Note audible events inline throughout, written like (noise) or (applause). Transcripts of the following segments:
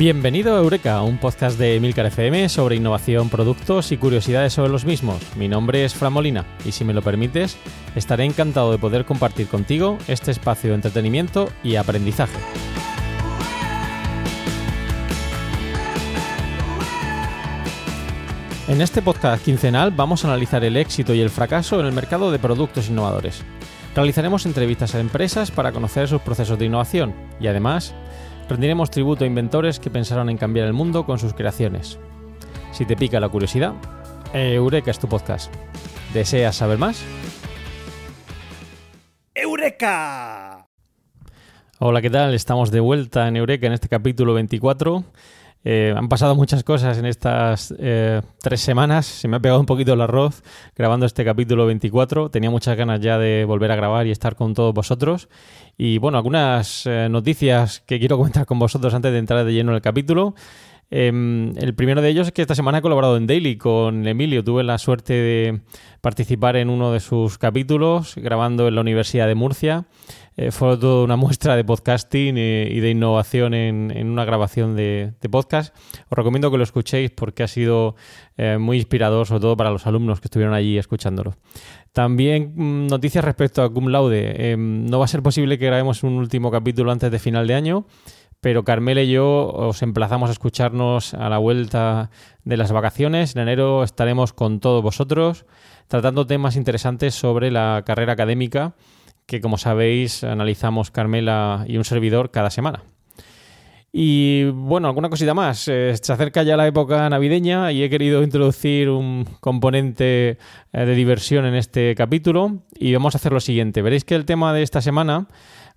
Bienvenido a Eureka, un podcast de Milcar FM sobre innovación, productos y curiosidades sobre los mismos. Mi nombre es Fran Molina y si me lo permites, estaré encantado de poder compartir contigo este espacio de entretenimiento y aprendizaje. En este podcast quincenal vamos a analizar el éxito y el fracaso en el mercado de productos innovadores. Realizaremos entrevistas a empresas para conocer sus procesos de innovación y además rendiremos tributo a inventores que pensaron en cambiar el mundo con sus creaciones. Si te pica la curiosidad, Eureka es tu podcast. ¿Deseas saber más? ¡Eureka! Hola, ¿qué tal? Estamos de vuelta en Eureka en este capítulo 24. Eh, han pasado muchas cosas en estas eh, tres semanas. Se me ha pegado un poquito el arroz grabando este capítulo 24. Tenía muchas ganas ya de volver a grabar y estar con todos vosotros. Y bueno, algunas eh, noticias que quiero comentar con vosotros antes de entrar de lleno en el capítulo. Em, el primero de ellos es que esta semana he colaborado en Daily con Emilio. Tuve la suerte de participar en uno de sus capítulos grabando en la Universidad de Murcia. Eh, fue toda una muestra de podcasting y de innovación en, una grabación de, podcast. Os recomiendo que lo escuchéis porque ha sido eh, muy inspirador, sobre todo para los alumnos que estuvieron allí escuchándolo. También mm, noticias respecto a Cum Laude. Em, no va a ser posible que grabemos un último capítulo antes de final de año pero Carmela y yo os emplazamos a escucharnos a la vuelta de las vacaciones. En enero estaremos con todos vosotros tratando temas interesantes sobre la carrera académica que como sabéis analizamos Carmela y un servidor cada semana. Y bueno, alguna cosita más. Eh, se acerca ya la época navideña y he querido introducir un componente eh, de diversión en este capítulo y vamos a hacer lo siguiente. Veréis que el tema de esta semana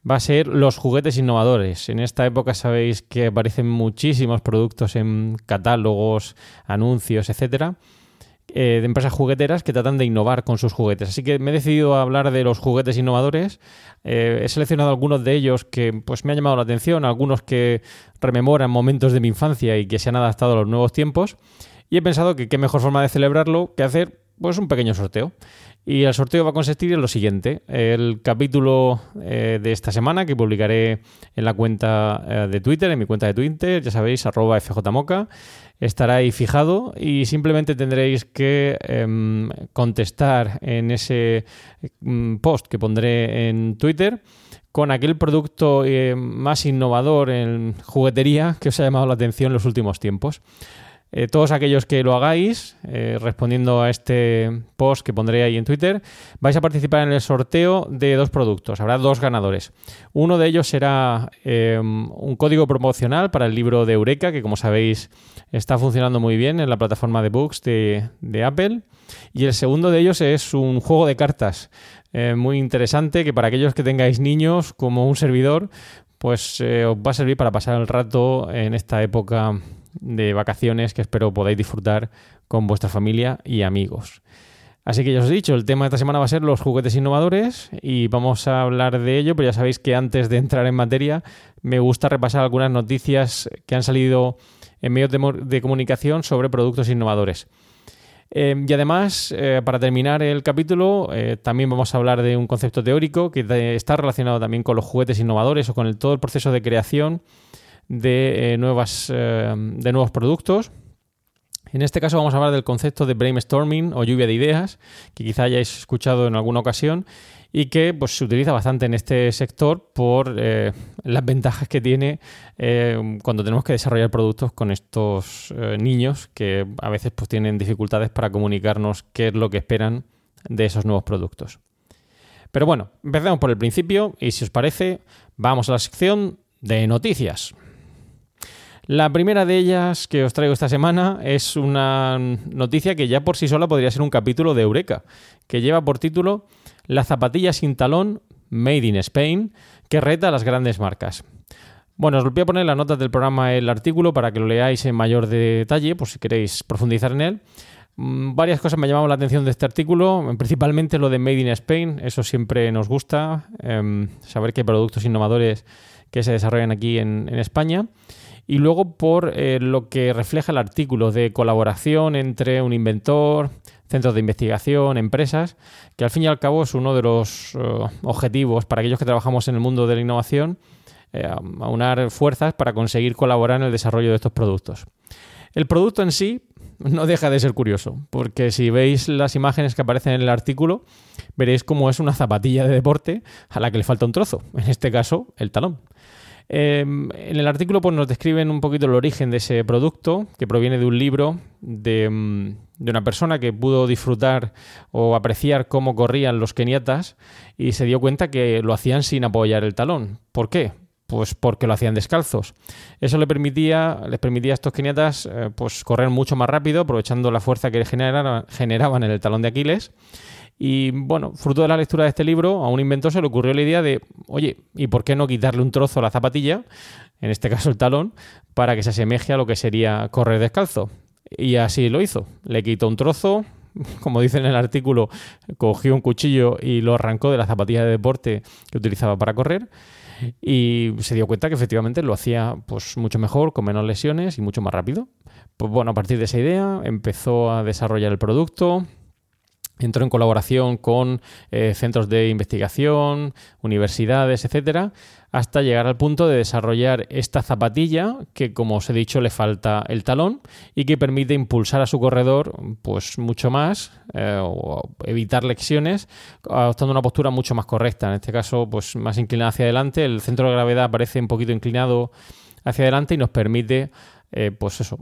va a ser los juguetes innovadores. En esta época sabéis que aparecen muchísimos productos en catálogos, anuncios, etcétera eh, de empresas jugueteras que tratan de innovar con sus juguetes. Así que me he decidido a hablar de los juguetes innovadores. Eh, he seleccionado algunos de ellos que pues, me han llamado la atención, algunos que rememoran momentos de mi infancia y que se han adaptado a los nuevos tiempos. Y he pensado que qué mejor forma de celebrarlo que hacer pues, un pequeño sorteo. Y el sorteo va a consistir en lo siguiente. El capítulo eh, de esta semana que publicaré en la cuenta eh, de Twitter, en mi cuenta de Twitter, ya sabéis, arroba fjmoca, estará ahí fijado y simplemente tendréis que em, contestar en ese mm, post que pondré en Twitter con aquel producto eh, más innovador en juguetería que os ha llamado la atención en los últimos tiempos. Eh, todos aquellos que lo hagáis, eh, respondiendo a este post que pondré ahí en Twitter, vais a participar en el sorteo de dos productos. Habrá dos ganadores. Uno de ellos será em, un código promocional para el libro de Eureka, que como sabéis está funcionando muy bien en la plataforma de books de, Apple. Y el segundo de ellos es un juego de cartas eh, muy interesante que para aquellos que tengáis niños como un servidor, pues os va a servir para pasar el rato en esta época de vacaciones que espero podáis disfrutar con vuestra familia y amigos. Así que ya os he dicho, el tema de esta semana va a ser los juguetes innovadores y vamos a hablar de ello, pero ya sabéis que antes de entrar en materia me gusta repasar algunas noticias que han salido en medios de, comunicación sobre productos innovadores. Em, y además, eh, para terminar el capítulo, eh, también vamos a hablar de un concepto teórico que está relacionado también con los juguetes innovadores o con todo el proceso de creación de, eh, nuevas, eh, de nuevos productos. En este caso vamos a hablar del concepto de brainstorming o lluvia de ideas, que quizá hayáis escuchado en alguna ocasión y que pues, se utiliza bastante en este sector por eh, las ventajas que tiene cuando tenemos que desarrollar productos con estos niños que a veces pues, tienen dificultades para comunicarnos qué es lo que esperan de esos nuevos productos. Pero bueno, empecemos por el principio y si os parece, vamos a la sección de noticias. La primera de ellas que os traigo esta semana es una noticia que ya por sí sola podría ser un capítulo de Eureka, que lleva por título La zapatilla sin talón Made in Spain, que reta a las grandes marcas. Bueno, os voy a poner las notas del programa el artículo para que lo leáis en mayor detalle, por si queréis profundizar en él. Mm, varias cosas me llamaban la atención de este artículo, principalmente lo de Made in Spain, eso siempre nos gusta, em, saber que hay productos innovadores que se desarrollan aquí en, España. Y luego por eh, lo que refleja el artículo de colaboración entre un inventor, centros de investigación, empresas, que al fin y al cabo es uno de los eh, objetivos para aquellos que trabajamos en el mundo de la innovación, eh, aunar fuerzas para conseguir colaborar en el desarrollo de estos productos. El producto en sí no deja de ser curioso, porque si veis las imágenes que aparecen en el artículo, veréis cómo es una zapatilla de deporte a la que le falta un trozo, en este caso el talón. Em, en el artículo pues, nos describen un poquito el origen de ese producto, que proviene de un libro de, mm, de, una persona que pudo disfrutar o apreciar cómo corrían los keniatas y se dio cuenta que lo hacían sin apoyar el talón. ¿Por qué? Pues porque lo hacían descalzos. Eso le permitía, les permitía a estos keniatas eh, pues correr mucho más rápido, aprovechando la fuerza que generaban en el talón de Aquiles. Y bueno, fruto de la lectura de este libro, a un inventor se le ocurrió la idea de, oye, ¿y por qué no quitarle un trozo a la zapatilla, en este caso el talón, para que se asemeje a lo que sería correr descalzo? Y así lo hizo. Le quitó un trozo, como dice en el artículo, cogió un cuchillo y lo arrancó de la zapatilla de deporte que utilizaba para correr y se dio cuenta que efectivamente lo hacía pues mucho mejor, con menos lesiones y mucho más rápido. Pues bueno, a partir de esa idea empezó a desarrollar el producto, entró en colaboración con eh, centros de investigación, universidades, etcétera, hasta llegar al punto de desarrollar esta zapatilla que, como os he dicho, le falta el talón y que permite impulsar a su corredor pues mucho más eh, o evitar lesiones adoptando una postura mucho más correcta. En este caso, pues más inclinada hacia adelante, el centro de gravedad parece un poquito inclinado hacia adelante y nos permite eh, pues eso,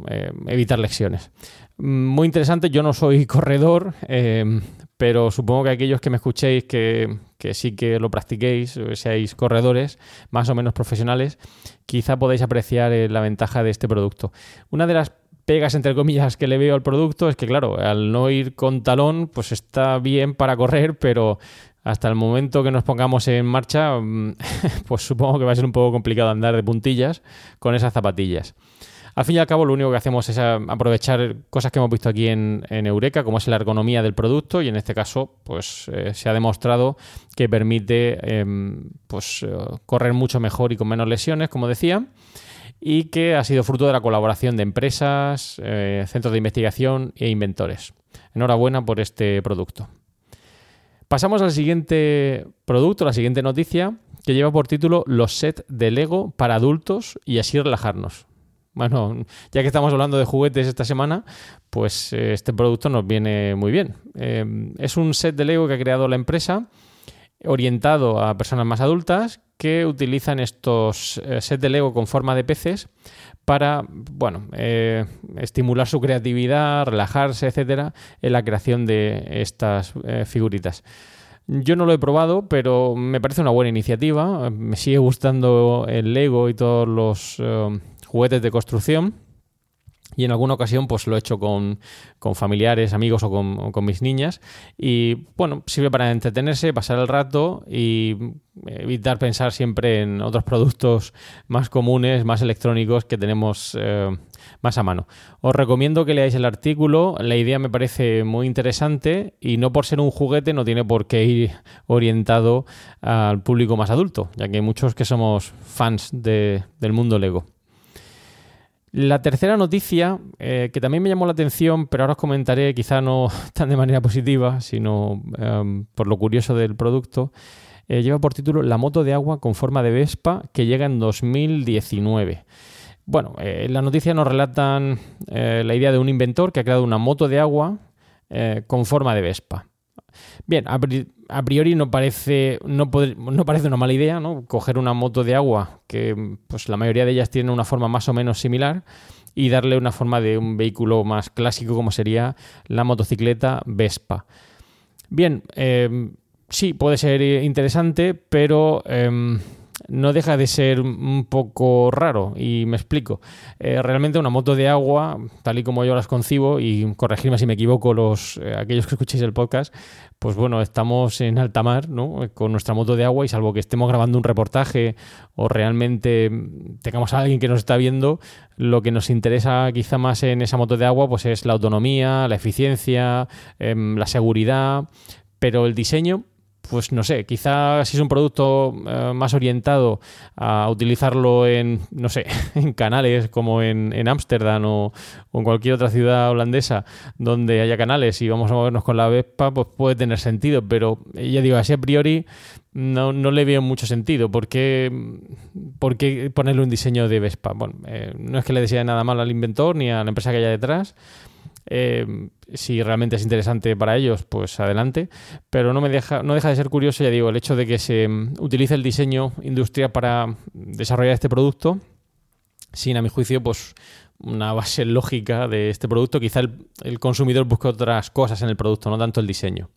evitar lesiones. Muy interesante, yo no soy (laughs) corredor, eh, pero supongo que aquellos que me escuchéis que, sí que lo practiquéis, seáis corredores más o menos profesionales, quizá podáis apreciar eh, la ventaja de este producto. Una de las pegas, entre comillas, que le veo al producto es que, claro, al no ir con talón, pues está bien para correr, pero hasta el momento que nos pongamos en marcha, (laughs) pues supongo que va a ser un poco complicado andar de puntillas con esas zapatillas. Al fin y al cabo, lo único que hacemos es eh, aprovechar cosas que hemos visto aquí en, Eureka, como es la ergonomía del producto, y en este caso, pues eh, se ha demostrado que permite em, pues, eh, correr mucho mejor y con menos lesiones, como decía, y que ha sido fruto de la colaboración de empresas, centros de investigación e inventores. Enhorabuena por este producto. Pasamos al siguiente producto, la siguiente noticia, que lleva por título Los set de Lego para adultos y así relajarnos. Bueno, ya que estamos hablando de juguetes esta semana, pues eh, este producto nos viene muy bien. Eh, es un set de Lego que ha creado la empresa orientado a personas más adultas que utilizan estos eh, sets de Lego con forma de peces para, bueno, estimular su creatividad, relajarse, etcétera, en la creación de estas figuritas. Yo no lo he probado, pero me parece una buena iniciativa. Me sigue gustando el Lego y todos los juguetes de construcción. Y en alguna ocasión pues lo he hecho con, familiares, amigos o con, mis niñas. Y bueno, sirve para entretenerse, pasar el rato y evitar pensar siempre en otros productos más comunes, más electrónicos que tenemos eh, más a mano. Os recomiendo que leáis el artículo, la idea me parece muy interesante y no por ser un juguete no tiene por qué ir orientado al público más adulto, ya que hay muchos que somos fans del mundo Lego. La tercera noticia, eh, que también me llamó la atención, pero ahora os comentaré, quizá no (laughs) tan de manera positiva, sino em, por lo curioso del producto, eh, lleva por título La moto de agua con forma de Vespa que llega en 2019. Bueno, eh, en la noticia nos relatan la idea de un inventor que ha creado una moto de agua con forma de Vespa. Bien, a, priori no parece, no, no, parece una mala idea, ¿no? Coger una moto de agua, que pues la mayoría de ellas tienen una forma más o menos similar, y darle una forma de un vehículo más clásico como sería la motocicleta Vespa. Bien, em, sí, puede ser interesante, pero em, no deja de ser un poco raro y me explico. Eh, realmente una moto de agua, tal y como yo las concibo, y corregirme si me equivoco los eh, aquellos que escuchéis el podcast, pues bueno, estamos en alta mar, ¿no? Con nuestra moto de agua y salvo que estemos grabando un reportaje o realmente tengamos a alguien que nos está viendo, lo que nos interesa quizá más en esa moto de agua pues es la autonomía, la eficiencia, em, la seguridad, pero el diseño pues no sé, quizás si es un producto eh, más orientado a utilizarlo en, no sé, (laughs) en canales como en Ámsterdam o, en cualquier otra ciudad holandesa donde haya canales y vamos a movernos con la Vespa, pues puede tener sentido, pero ya digo, así a priori no, no le veo mucho sentido. ¿Por qué, ponerle un diseño de Vespa? Bueno, eh, no es que le desee nada mal al inventor ni a la empresa que haya detrás, eh, si realmente es interesante para ellos, pues adelante. Pero no me deja, no deja de ser curioso, ya digo, el hecho de que se mm, utilice el diseño industrial para desarrollar este producto, sin a mi juicio, pues una base lógica de este producto. Quizá el, consumidor busque otras cosas en el producto, no tanto el diseño.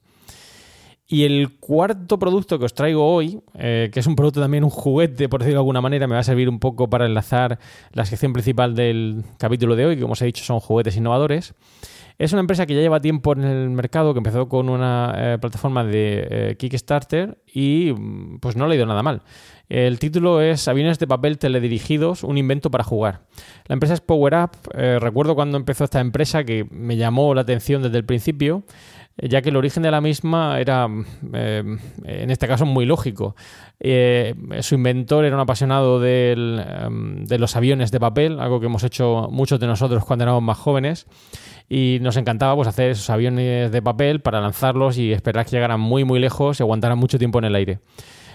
Y el cuarto producto que os traigo hoy, eh, que es un producto también, un juguete, por decirlo de alguna manera, me va a servir un poco para enlazar la sección principal del capítulo de hoy, que como os he dicho son juguetes innovadores. Es una empresa que ya lleva tiempo en el mercado, que empezó con una eh, plataforma de eh, Kickstarter y mm, pues no le ha ido nada mal. El título es Aviones de papel teledirigidos, un invento para jugar. La empresa es Power Up. Recuerdo cuando empezó esta empresa que me llamó la atención desde el principio ya que el origen de la misma era, en este caso, muy lógico. su inventor era un apasionado em, de los aviones de papel, algo que hemos hecho muchos de nosotros cuando éramos más jóvenes y nos encantaba pues, hacer esos aviones de papel para lanzarlos y esperar que llegaran muy muy lejos y aguantaran mucho tiempo en el aire.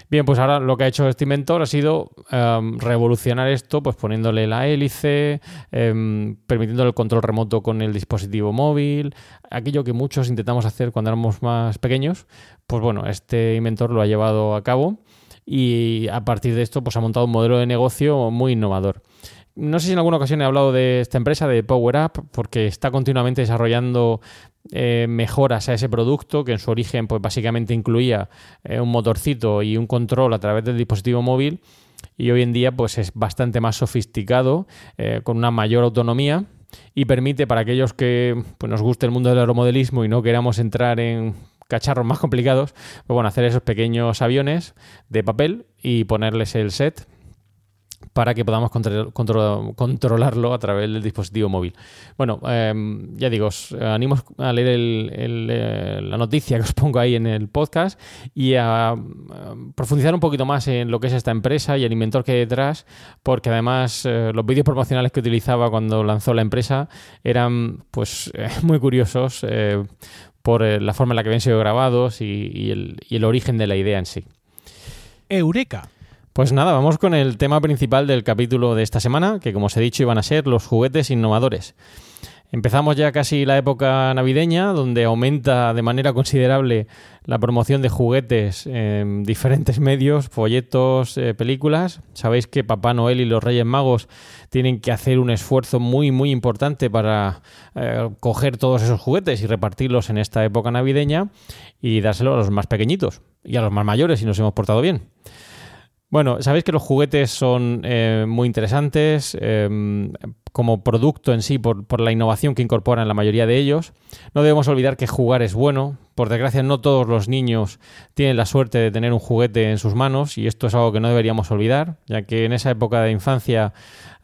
Bien, pues ahora lo que ha hecho este inventor ha sido em, revolucionar esto, pues poniéndole la hélice, eh, permitiéndole el control remoto con el dispositivo móvil, aquello que muchos intentamos hacer cuando éramos más pequeños, pues bueno, este inventor lo ha llevado a cabo y a partir de esto pues ha montado un modelo de negocio muy innovador. No sé si en alguna ocasión he hablado de esta empresa, de Power Up, porque está continuamente desarrollando eh, mejoras a ese producto, que en su origen pues básicamente incluía eh, un motorcito y un control a través del dispositivo móvil, y hoy en día pues es bastante más sofisticado, eh, con una mayor autonomía y permite para aquellos que pues, nos guste el mundo del aeromodelismo y no queramos entrar en cacharros más complicados, pues bueno, hacer esos pequeños aviones de papel y ponerles el set para que podamos controlarlo a través del dispositivo móvil. Bueno, em, ya digo, os animo a leer eh, la noticia que os pongo ahí en el podcast y a, profundizar un poquito más en lo que es esta empresa y el inventor que hay detrás, porque además eh, los vídeos promocionales que utilizaba cuando lanzó la empresa eran pues eh, (laughs) muy curiosos por la forma en la que habían sido grabados y el origen de la idea en sí. Eureka. Pues nada, vamos con el tema principal del capítulo de esta semana, que como os he dicho iban a ser los juguetes innovadores. Empezamos ya casi la época navideña, donde aumenta de manera considerable la promoción de juguetes en diferentes medios, folletos, eh, películas. Sabéis que Papá Noel y los Reyes Magos tienen que hacer un esfuerzo muy, muy importante para eh, coger todos esos juguetes y repartirlos en esta época navideña y dárselos a los más pequeñitos y a los más mayores si nos hemos portado bien. Bueno, sabéis que los juguetes son eh, muy interesantes em, como producto en sí por, por, la innovación que incorporan la mayoría de ellos. No debemos olvidar que jugar es bueno. Por desgracia, no todos los niños tienen la suerte de tener un juguete en sus manos y esto es algo que no deberíamos olvidar, ya que en esa época de infancia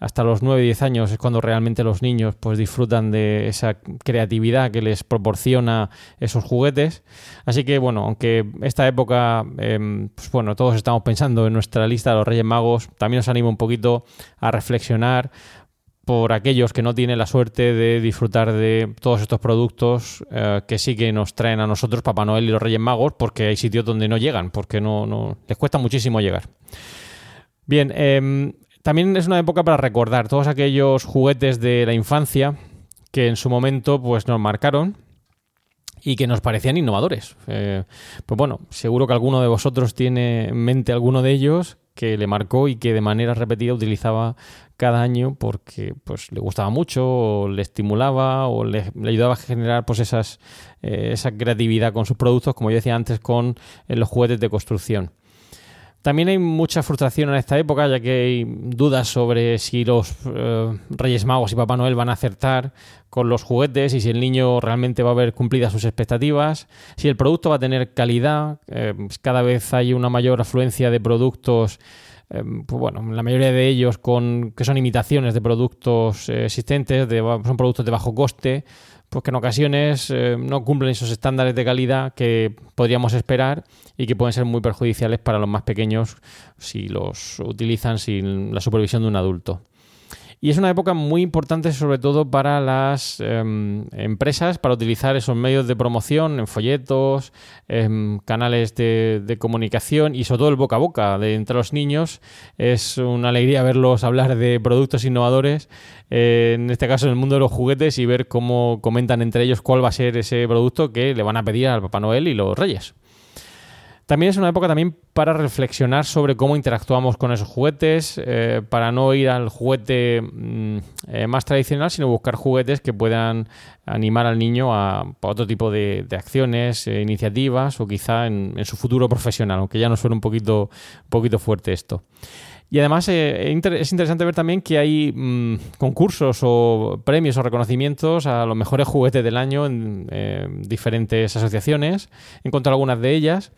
hasta los 9-10 años es cuando realmente los niños pues disfrutan de esa creatividad que les proporciona esos juguetes. Así que bueno, aunque esta época, em, pues bueno, todos estamos pensando en nuestra lista de los Reyes Magos, también nos anima un poquito a reflexionar por aquellos que no tienen la suerte de disfrutar de todos estos productos eh, que sí que nos traen a nosotros Papá Noel y los Reyes Magos, porque hay sitios donde no llegan, porque no, les cuesta muchísimo llegar. Bien, eh, también es una época para recordar todos aquellos juguetes de la infancia que en su momento pues, nos marcaron y que nos parecían innovadores. Eh, pues bueno, seguro que alguno de vosotros tiene en mente alguno de ellos que le marcó y que de manera repetida utilizaba cada año porque pues le gustaba mucho o le estimulaba o le, ayudaba a generar pues esas, eh, esa creatividad con sus productos, como yo decía antes, con eh, los juguetes de construcción. También hay mucha frustración en esta época, ya que hay dudas sobre si los eh, Reyes Magos y Papá Noel van a acertar con los juguetes y si el niño realmente va a haber cumplidas sus expectativas, si el producto va a tener calidad. Eh, cada vez hay una mayor afluencia de productos eh, pues bueno, la mayoría de ellos con que son imitaciones de productos existentes, de, son productos de bajo coste, pues que en ocasiones eh, no cumplen esos estándares de calidad que podríamos esperar y que pueden ser muy perjudiciales para los más pequeños si los utilizan sin la supervisión de un adulto. Y es una época muy importante sobre todo para las em, empresas, para utilizar esos medios de promoción en folletos, en canales de, comunicación y sobre todo el boca a boca de entre los niños. Es una alegría verlos hablar de productos innovadores, eh, en este caso en el mundo de los juguetes, y ver cómo comentan entre ellos cuál va a ser ese producto que le van a pedir al Papá Noel y los Reyes. También es una época también para reflexionar sobre cómo interactuamos con esos juguetes, eh, para no ir al juguete mm, eh, más tradicional, sino buscar juguetes que puedan animar al niño a, otro tipo de, acciones, eh, iniciativas o quizá en, su futuro profesional, aunque ya no suena un poquito, un poquito fuerte esto. Y además es interesante ver también que hay mm, concursos o premios o reconocimientos a los mejores juguetes del año en diferentes asociaciones. He encontrado algunas de ellas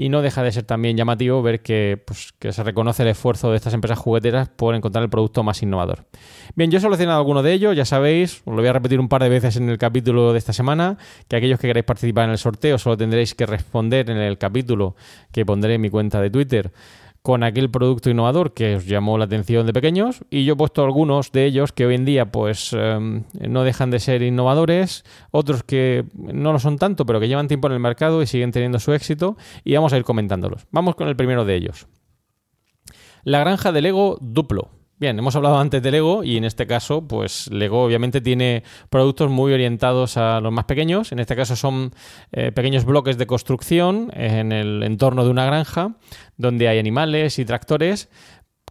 y no deja de ser también llamativo ver pues, que, se reconoce el esfuerzo de estas empresas jugueteras por encontrar el producto más innovador. Bien, yo he seleccionado alguno de ellos, ya sabéis, os lo voy a repetir un par de veces en el capítulo de esta semana, que aquellos que queráis participar en el sorteo solo tendréis que responder en el capítulo que pondré en mi cuenta de Twitter con aquel producto innovador que os llamó la atención de pequeños y yo he puesto algunos de ellos que hoy en día pues em, no dejan de ser innovadores, otros que no lo son tanto pero que llevan tiempo en el mercado y siguen teniendo su éxito y vamos a ir comentándolos. Vamos con el primero de ellos. La granja de Lego Duplo. Bien, hemos hablado antes de Lego y en este caso, pues Lego obviamente tiene productos muy orientados a los más pequeños. En este caso son eh, pequeños bloques de construcción en el entorno de una granja donde hay animales y tractores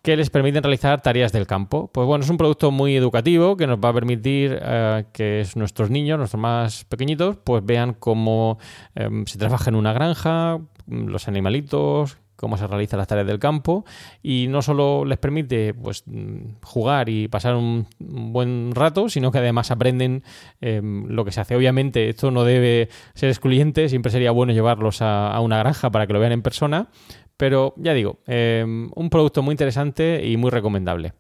que les permiten realizar tareas del campo. Pues bueno, es un producto muy educativo que nos va a permitir eh, que nuestros niños, nuestros más pequeñitos, pues vean cómo em, se trabaja en una granja, los animalitos, cómo se realizan las tareas del campo y no solo les permite pues jugar y pasar un, buen rato, sino que además aprenden em, lo que se hace. Obviamente esto no debe ser excluyente, siempre sería bueno llevarlos a, una granja para que lo vean en persona, pero ya digo, em, un producto muy interesante y muy recomendable.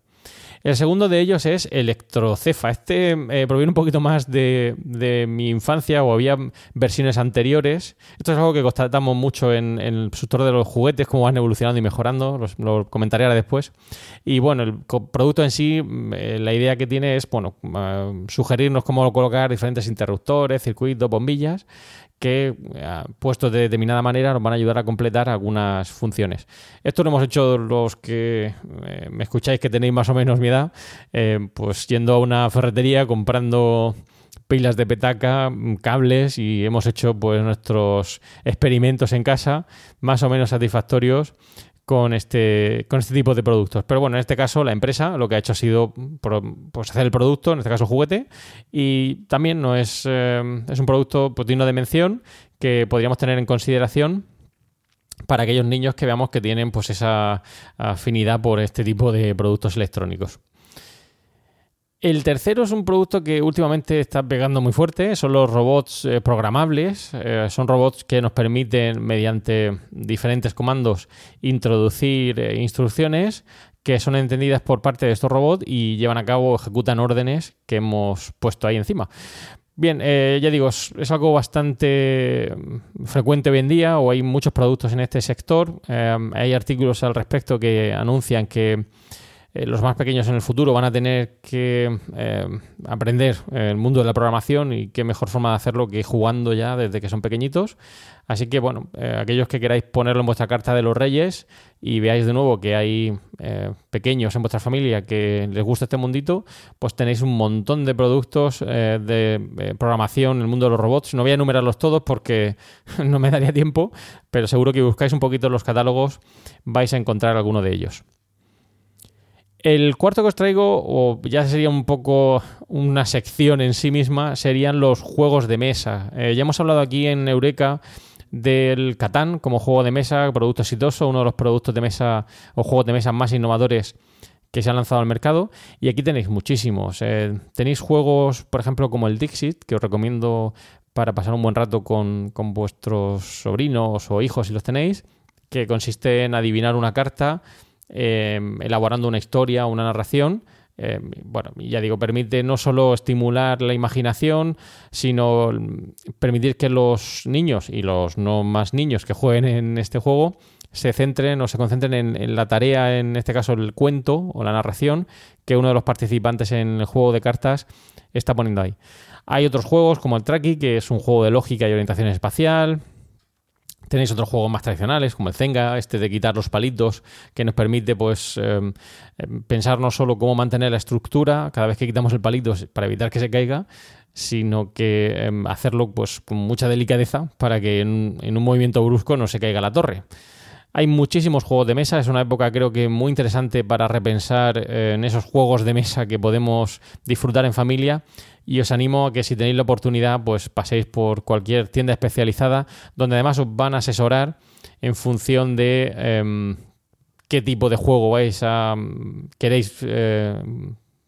El segundo de ellos es Electrocefa. Este eh, proviene un poquito más de, mi infancia o había versiones anteriores. Esto es algo que constatamos mucho en, el sector de los juguetes, cómo van evolucionando y mejorando. lo comentaré ahora después. Y bueno, el producto en sí, mm, eh, la idea que tiene es, bueno, eh, sugerirnos cómo colocar diferentes interruptores, circuitos, bombillas que, eh, puestos de determinada manera, nos van a ayudar a completar algunas funciones. Esto lo hemos hecho los que eh, me escucháis que tenéis más o menos mi edad, eh, pues yendo a una ferretería, comprando pilas de petaca, cables y hemos hecho pues nuestros experimentos en casa más o menos satisfactorios con este, con este tipo de productos. Pero bueno, en este caso la empresa lo que ha hecho ha sido pues, hacer el producto, en este caso juguete, y también no es, eh, es un producto pues, digno de mención que podríamos tener en consideración para aquellos niños que veamos que tienen pues esa afinidad por este tipo de productos electrónicos. El tercero es un producto que últimamente está pegando muy fuerte, son los robots eh, programables. Eh, son robots que nos permiten, mediante diferentes comandos, introducir eh, instrucciones que son entendidas por parte de estos robots y llevan a cabo, ejecutan órdenes que hemos puesto ahí encima. Bien, ya digo, es, algo bastante frecuente hoy en día o hay muchos productos en este sector. hay artículos al respecto que anuncian que eh, los más pequeños en el futuro van a tener que eh, aprender el mundo de la programación y qué mejor forma de hacerlo que jugando ya desde que son pequeñitos. Así que bueno, eh, aquellos que queráis ponerlo en vuestra carta de los reyes y veáis de nuevo que hay pequeños en vuestra familia que les gusta este mundito, pues tenéis un montón de productos de programación en el mundo de los robots. No voy a enumerarlos todos porque (laughs) no me daría tiempo, pero seguro que buscáis un poquito los catálogos vais a encontrar alguno de ellos. El cuarto que os traigo, o ya sería un poco una sección en sí misma, serían los juegos de mesa. Eh, ya hemos hablado aquí en Eureka del Catán como juego de mesa, producto exitoso, uno de los productos de mesa o juegos de mesa más innovadores que se han lanzado al mercado. Y aquí tenéis muchísimos. Eh, tenéis juegos, por ejemplo, como el Dixit, que os recomiendo para pasar un buen rato con, con vuestros sobrinos o hijos si los tenéis, que consiste en adivinar una carta, eh, elaborando una historia, una narración eh, bueno, ya digo, permite no solo estimular la imaginación, sino permitir que los niños y los no más niños que jueguen en este juego se centren o se concentren en, la tarea, en este caso el cuento o la narración, que uno de los participantes en el juego de cartas está poniendo ahí. Hay otros juegos como el Traki, que es un juego de lógica y orientación espacial. Tenéis otros juegos más tradicionales, como el Zenga, este de quitar los palitos, que nos permite pues em, pensar no solo cómo mantener la estructura cada vez que quitamos el palito para evitar que se caiga, sino que em, hacerlo pues con mucha delicadeza para que en, en un movimiento brusco no se caiga la torre. Hay muchísimos juegos de mesa, es una época creo que muy interesante para repensar eh, en esos juegos de mesa que podemos disfrutar en familia y os animo a que si tenéis la oportunidad pues paséis por cualquier tienda especializada donde además os van a asesorar en función de em, qué tipo de juego vais a queréis eh,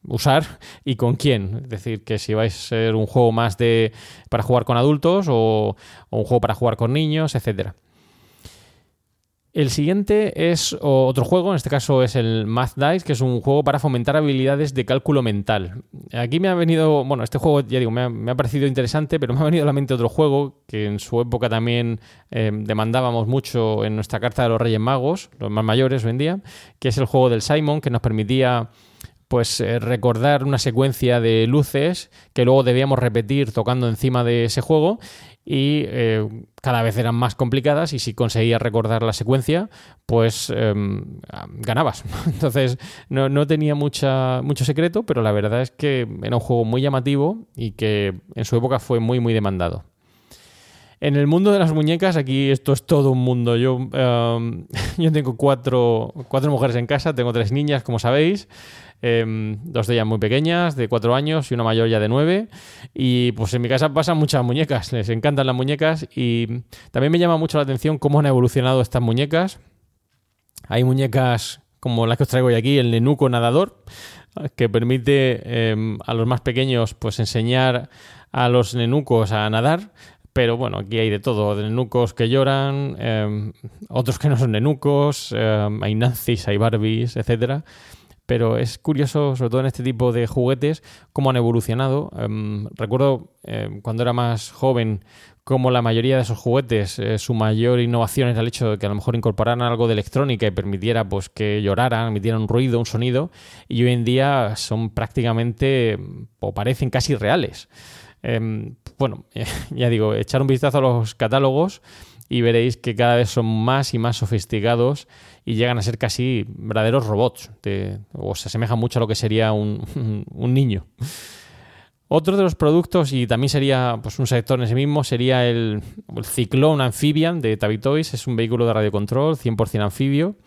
usar y con quién. Es decir, que si vais a ser un juego más de para jugar con adultos o, o un juego para jugar con niños, etcétera. El siguiente es otro juego, en este caso es el Math Dice, que es un juego para fomentar habilidades de cálculo mental. Aquí me ha venido, bueno, este juego, ya digo, me ha, parecido interesante, pero me ha venido a la mente otro juego que en su época también eh, demandábamos mucho en nuestra carta de los Reyes Magos, los más mayores hoy en día, que es el juego del Simon, que nos permitía pues eh, recordar una secuencia de luces que luego debíamos repetir tocando encima de ese juego y eh, cada vez eran más complicadas y si conseguías recordar la secuencia, pues em, ganabas. (laughs) Entonces no, no, tenía mucha, mucho secreto, pero la verdad es que era un juego muy llamativo y que en su época fue muy, muy demandado. En el mundo de las muñecas, aquí esto es todo un mundo. Yo, em, (laughs) yo tengo cuatro, cuatro mujeres en casa, tengo tres niñas, como sabéis. Em, dos de ellas muy pequeñas, de cuatro años, y una mayor ya de nueve. Y pues en mi casa pasan muchas muñecas, les encantan las muñecas y también me llama mucho la atención cómo han evolucionado estas muñecas. Hay muñecas como las que os traigo hoy aquí, el nenuco nadador, que permite em, a los más pequeños pues enseñar a los nenucos a nadar. Pero bueno, aquí hay de todo, de nenucos que lloran, em, otros que no son nenucos, hay nazis, hay barbies, etcétera pero es curioso, sobre todo en este tipo de juguetes, cómo han evolucionado. Em, recuerdo em, cuando era más joven cómo la mayoría de esos juguetes, eh, su mayor innovación era el hecho de que a lo mejor incorporaran algo de electrónica y permitiera pues, que lloraran, emitieran un ruido, un sonido, y hoy en día son prácticamente, o parecen casi reales. Em, bueno, (laughs) ya digo, echar un vistazo a los catálogos y veréis que cada vez son más y más sofisticados y llegan a ser casi verdaderos robots, o se asemejan mucho a lo que sería (laughs) un, niño. Otro de los productos, y también sería pues, un sector en sí mismo, sería el, el Cyclone Amphibian de Tabitoys. Es un vehículo de radiocontrol 100% anfibio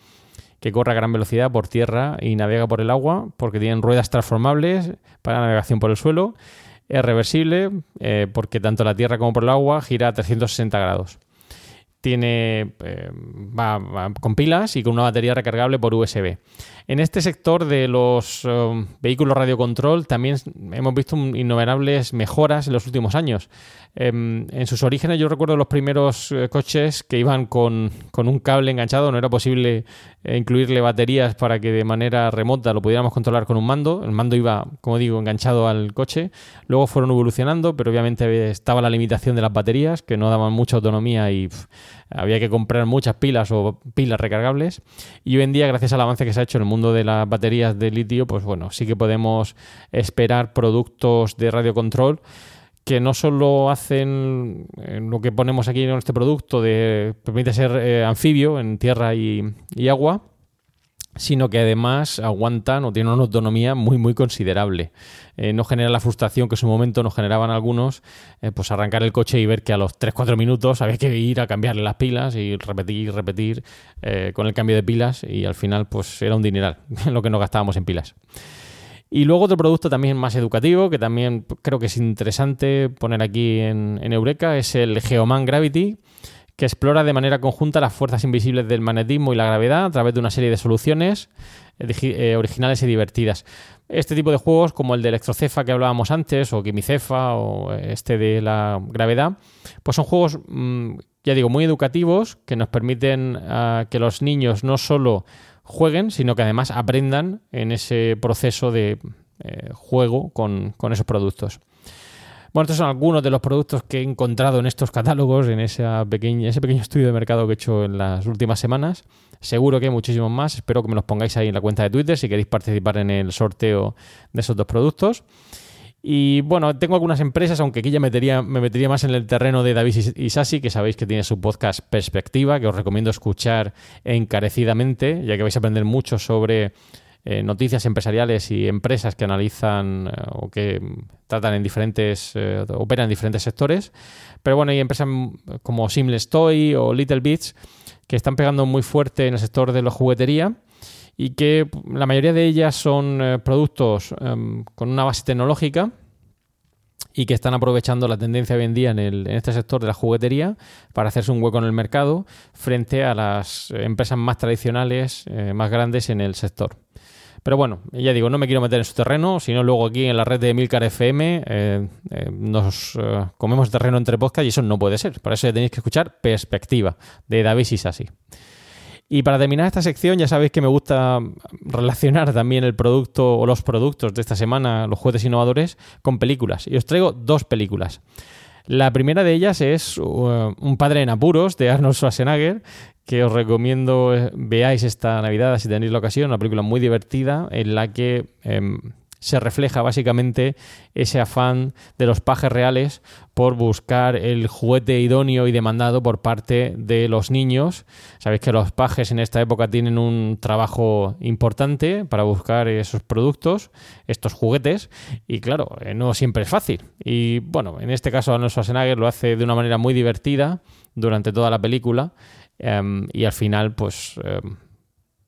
que corre a gran velocidad por tierra y navega por el agua porque tienen ruedas transformables para navegación por el suelo. Es reversible eh, porque tanto la tierra como por el agua gira a 360 grados tiene eh, va, con pilas y con una batería recargable por USB. En este sector de los eh, vehículos radiocontrol también hemos visto innumerables mejoras en los últimos años. Em, en sus orígenes yo recuerdo los primeros eh, coches que iban con, un cable enganchado, no era posible incluirle baterías para que de manera remota lo pudiéramos controlar con un mando. El mando iba, como digo, enganchado al coche. Luego fueron evolucionando, pero obviamente estaba la limitación de las baterías, que no daban mucha autonomía y había que comprar muchas pilas o pilas recargables. Y hoy en día, gracias al avance que se ha hecho en el mundo de las baterías de litio, pues bueno, sí que podemos esperar productos de radiocontrol que no solo hacen eh, lo que ponemos aquí en este producto, de permite ser eh, anfibio en tierra y, agua, sino que además aguantan o tienen una autonomía muy muy considerable. Eh, no genera la frustración que en su momento nos generaban algunos, pues arrancar el coche y ver que a los 3-4 minutos había que ir a cambiarle las pilas y repetir, repetir con el cambio de pilas y al final pues era un dineral (laughs) lo que nos gastábamos en pilas. Y luego otro producto también más educativo, que también creo que es interesante poner aquí en, Eureka, es el Geoman Gravity, que explora de manera conjunta las fuerzas invisibles del magnetismo y la gravedad a través de una serie de soluciones eh, eh, originales y divertidas. Este tipo de juegos, como el de Electrocefa que hablábamos antes, o Quimicefa, o este de la gravedad, pues son juegos, mm, ya digo, muy educativos que nos permiten ah, que los niños no solo jueguen, sino que además aprendan en ese proceso de eh, juego con, esos productos. Bueno, estos son algunos de los productos que he encontrado en estos catálogos, en ese pequeño estudio de mercado que he hecho en las últimas semanas. Seguro que hay muchísimos más. Espero que me los pongáis ahí en la cuenta de Twitter si queréis participar en el sorteo de esos dos productos. Y bueno, tengo algunas empresas, aunque aquí ya me metería más en el terreno de David Isasi, que sabéis que tiene su podcast Perspectiva, que os recomiendo escuchar encarecidamente, ya que vais a aprender mucho sobre eh, noticias empresariales y empresas que analizan eh, o que tratan en diferentes, eh, operan en diferentes sectores. Pero bueno, hay empresas como Seamless Toy o Little Bits que están pegando muy fuerte en el sector de la juguetería y que la mayoría de ellas son productos em, con una base tecnológica y que están aprovechando la tendencia hoy en día en, este sector de la juguetería para hacerse un hueco en el mercado frente a las empresas más tradicionales, más grandes en el sector. Pero bueno, ya digo, no me quiero meter en su terreno, sino luego aquí en la red de Milcar FM eh, nos comemos terreno entre podcast y eso no puede ser. Para eso tenéis que escuchar Perspectiva de David Sisasi. Y para terminar esta sección, ya sabéis que me gusta relacionar también el producto o los productos de esta semana, los juguetes innovadores, con películas. Y os traigo dos películas. La primera de ellas es uh, Un padre en apuros de Arnold Schwarzenegger, que os recomiendo eh, veáis esta Navidad si tenéis la ocasión, una película muy divertida en la que em, se refleja básicamente ese afán de los pajes reales por buscar el juguete idóneo y demandado por parte de los niños. Sabéis que los pajes en esta época tienen un trabajo importante para buscar esos productos, estos juguetes, y claro, eh, no siempre es fácil. Y bueno, en este caso Arnold Schwarzenegger lo hace de una manera muy divertida durante toda la película. Em, y al final, pues em,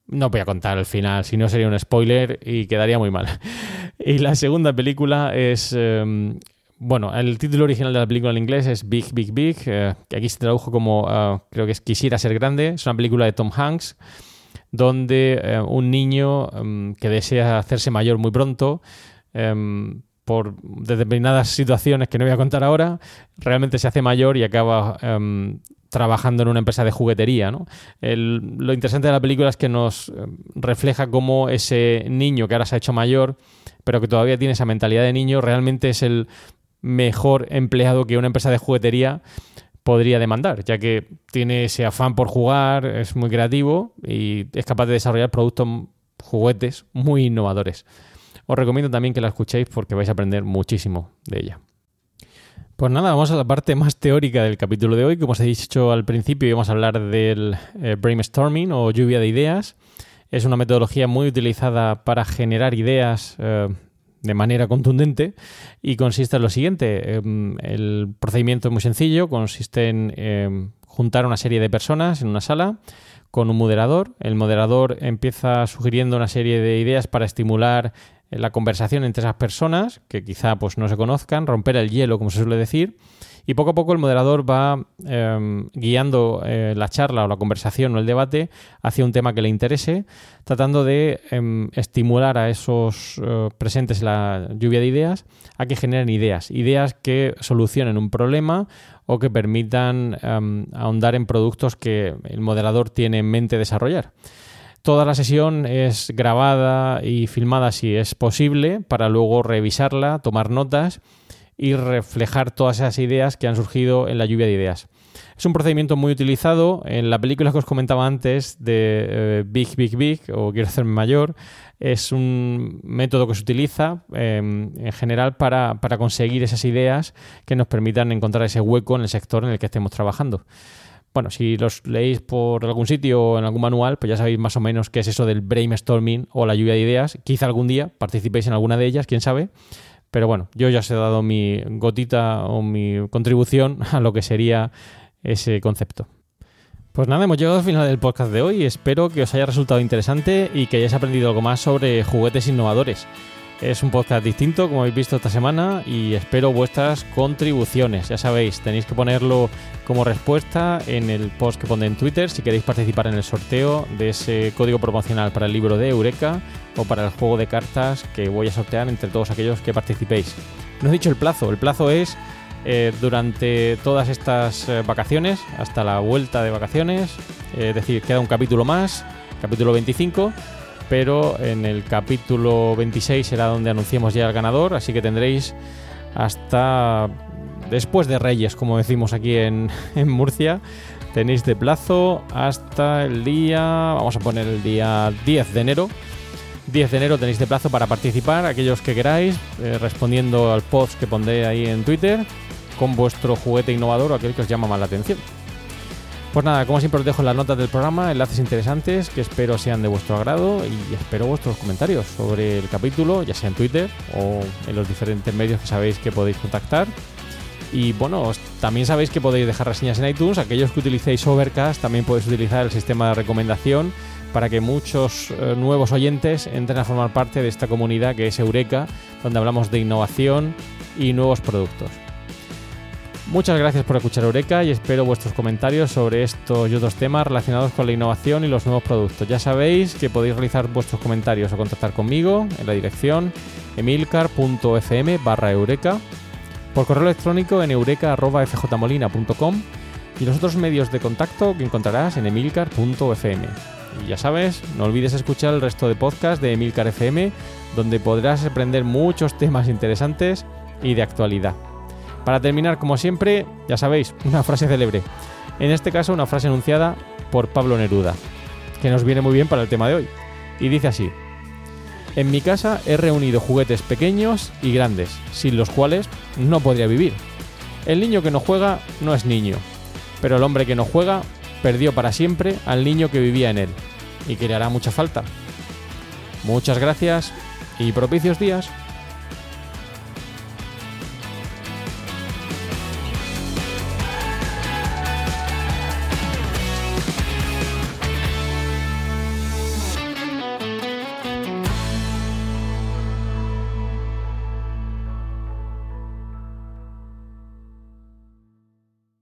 no voy a contar el final, si no sería un spoiler y quedaría muy mal. (laughs) y la segunda película es... Em, bueno, el título original de la película en inglés es Big, Big, Big, eh, que aquí se tradujo como, eh, creo que es Quisiera ser grande. Es una película de Tom Hanks, donde eh, un niño em, que desea hacerse mayor muy pronto, em, por determinadas situaciones que no voy a contar ahora, realmente se hace mayor y acaba trabajando en una empresa de juguetería. ¿no? lo interesante de la película es que nos eh, refleja cómo ese niño que ahora se ha hecho mayor, pero que todavía tiene esa mentalidad de niño, realmente es el mejor empleado que una empresa de juguetería podría demandar, ya que tiene ese afán por jugar, es muy creativo y es capaz de desarrollar productos, juguetes muy innovadores. Os recomiendo también que la escuchéis porque vais a aprender muchísimo de ella. Pues nada, vamos a la parte más teórica del capítulo de hoy. Como os he dicho al principio, vamos a hablar del eh, brainstorming o lluvia de ideas. Es una metodología muy utilizada para generar ideas eh, de manera contundente y consiste en lo siguiente. Em, el procedimiento es muy sencillo, consiste en em, juntar una serie de personas en una sala con un moderador. El moderador empieza sugiriendo una serie de ideas para estimular la conversación entre esas personas, que quizá pues, no se conozcan, romper el hielo, como se suele decir, y poco a poco el moderador va em, guiando eh, la charla o la conversación o el debate hacia un tema que le interese, tratando de em, estimular a esos eh, presentes en la lluvia de ideas a que generen ideas, ideas que solucionen un problema o que permitan em, ahondar en productos que el moderador tiene en mente desarrollar. Toda la sesión es grabada y filmada si es posible para luego revisarla, tomar notas y reflejar todas esas ideas que han surgido en la lluvia de ideas. Es un procedimiento muy utilizado en la película que os comentaba antes de eh, Big Big Big o Quiero hacerme mayor. Es un método que se utiliza em, en general para, para conseguir esas ideas que nos permitan encontrar ese hueco en el sector en el que estemos trabajando. Bueno, si los leéis por algún sitio o en algún manual, pues ya sabéis más o menos qué es eso del brainstorming o la lluvia de ideas. Quizá algún día participéis en alguna de ellas, quién sabe. Pero bueno, yo ya os he dado mi gotita o mi contribución (laughs) a lo que sería ese concepto. Pues nada, hemos llegado al final del podcast de hoy. Espero que os haya resultado interesante y que hayáis aprendido algo más sobre juguetes innovadores. Es un podcast distinto, como habéis visto esta semana, y espero vuestras contribuciones. Ya sabéis, tenéis que ponerlo como respuesta en el post que pondré en Twitter si queréis participar en el sorteo de ese código promocional para el libro de Eureka o para el juego de cartas que voy a sortear entre todos aquellos que participéis. No he dicho el plazo, el plazo es eh, durante todas estas eh, vacaciones, hasta la vuelta de vacaciones, eh, es decir, queda un capítulo más, capítulo 25 pero en el capítulo 26 será donde anunciemos ya el ganador, así que tendréis hasta después de Reyes, como decimos aquí en, (laughs) Murcia, tenéis de plazo hasta el día, vamos a poner el día 10 de enero. 10 de enero tenéis de plazo para participar, aquellos que queráis, eh, respondiendo al post que pondré ahí en Twitter, con vuestro juguete innovador o aquel que os llama más la atención. Pues nada, como siempre os dejo las notas del programa enlaces interesantes que espero sean de vuestro agrado y espero vuestros comentarios sobre el capítulo, ya sea en Twitter o en los diferentes medios que sabéis que podéis contactar. Y bueno, también sabéis que podéis dejar reseñas en iTunes. Aquellos que utilicéis Overcast también podéis utilizar el sistema de recomendación para que muchos eh, nuevos oyentes entren a formar parte de esta comunidad que es Eureka, donde hablamos de innovación y nuevos productos. Muchas gracias por escuchar Eureka y espero vuestros comentarios sobre estos y otros temas relacionados con la innovación y los nuevos productos. Ya sabéis que podéis realizar vuestros comentarios o contactar conmigo en la dirección emilcar.fm barra eureka, por correo electrónico en eureka.fjmolina.com y los otros medios de contacto que encontrarás en emilcar.fm. Y ya sabes, no olvides escuchar el resto de podcasts de Emilcar FM, donde podrás aprender muchos temas interesantes y de actualidad. Para terminar, como siempre, ya sabéis, una frase célebre. En este caso, una frase enunciada por Pablo Neruda, que nos viene muy bien para el tema de hoy. Y dice así, en mi casa he reunido juguetes pequeños y grandes, sin los cuales no podría vivir. El niño que no juega no es niño, pero el hombre que no juega perdió para siempre al niño que vivía en él, y que le hará mucha falta. Muchas gracias y propicios días.